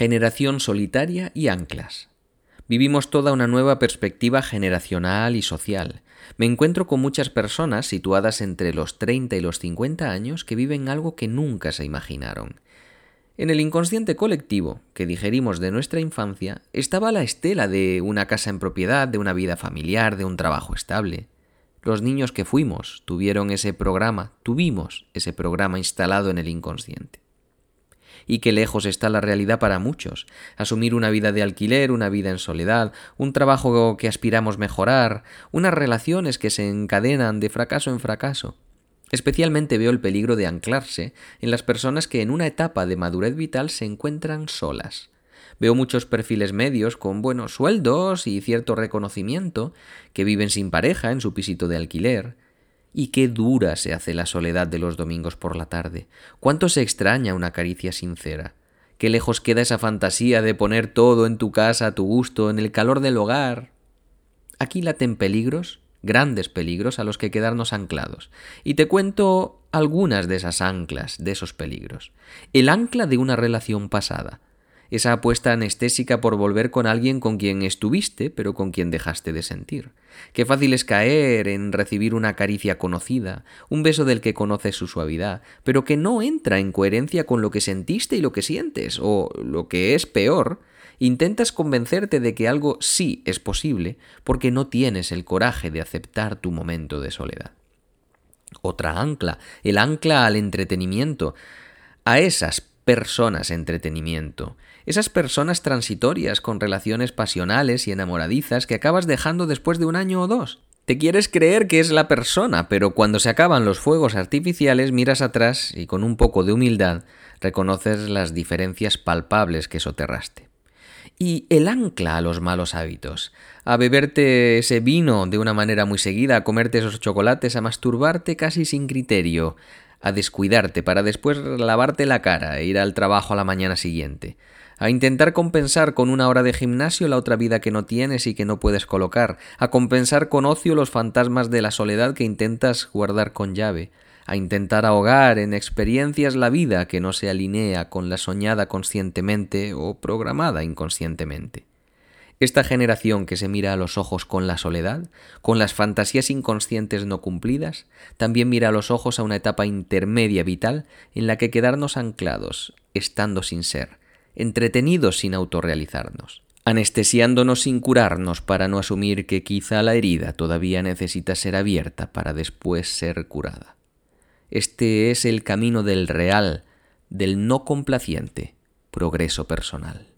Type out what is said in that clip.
Generación solitaria y anclas. Vivimos toda una nueva perspectiva generacional y social. Me encuentro con muchas personas situadas entre los 30 y los 50 años que viven algo que nunca se imaginaron. En el inconsciente colectivo que digerimos de nuestra infancia estaba la estela de una casa en propiedad, de una vida familiar, de un trabajo estable. Los niños que fuimos tuvieron ese programa, tuvimos ese programa instalado en el inconsciente y qué lejos está la realidad para muchos. Asumir una vida de alquiler, una vida en soledad, un trabajo que aspiramos mejorar, unas relaciones que se encadenan de fracaso en fracaso. Especialmente veo el peligro de anclarse en las personas que en una etapa de madurez vital se encuentran solas. Veo muchos perfiles medios con buenos sueldos y cierto reconocimiento, que viven sin pareja en su pisito de alquiler, y qué dura se hace la soledad de los domingos por la tarde. Cuánto se extraña una caricia sincera. Qué lejos queda esa fantasía de poner todo en tu casa a tu gusto, en el calor del hogar. Aquí laten peligros, grandes peligros a los que quedarnos anclados. Y te cuento algunas de esas anclas, de esos peligros. El ancla de una relación pasada, esa apuesta anestésica por volver con alguien con quien estuviste, pero con quien dejaste de sentir. Qué fácil es caer en recibir una caricia conocida, un beso del que conoces su suavidad, pero que no entra en coherencia con lo que sentiste y lo que sientes, o lo que es peor, intentas convencerte de que algo sí es posible porque no tienes el coraje de aceptar tu momento de soledad. Otra ancla, el ancla al entretenimiento, a esas personas entretenimiento, esas personas transitorias con relaciones pasionales y enamoradizas que acabas dejando después de un año o dos. Te quieres creer que es la persona, pero cuando se acaban los fuegos artificiales miras atrás y con un poco de humildad reconoces las diferencias palpables que soterraste. Y el ancla a los malos hábitos, a beberte ese vino de una manera muy seguida, a comerte esos chocolates, a masturbarte casi sin criterio, a descuidarte para después lavarte la cara e ir al trabajo a la mañana siguiente, a intentar compensar con una hora de gimnasio la otra vida que no tienes y que no puedes colocar, a compensar con ocio los fantasmas de la soledad que intentas guardar con llave, a intentar ahogar en experiencias la vida que no se alinea con la soñada conscientemente o programada inconscientemente. Esta generación que se mira a los ojos con la soledad, con las fantasías inconscientes no cumplidas, también mira a los ojos a una etapa intermedia vital en la que quedarnos anclados, estando sin ser, entretenidos sin autorrealizarnos, anestesiándonos sin curarnos para no asumir que quizá la herida todavía necesita ser abierta para después ser curada. Este es el camino del real, del no complaciente progreso personal.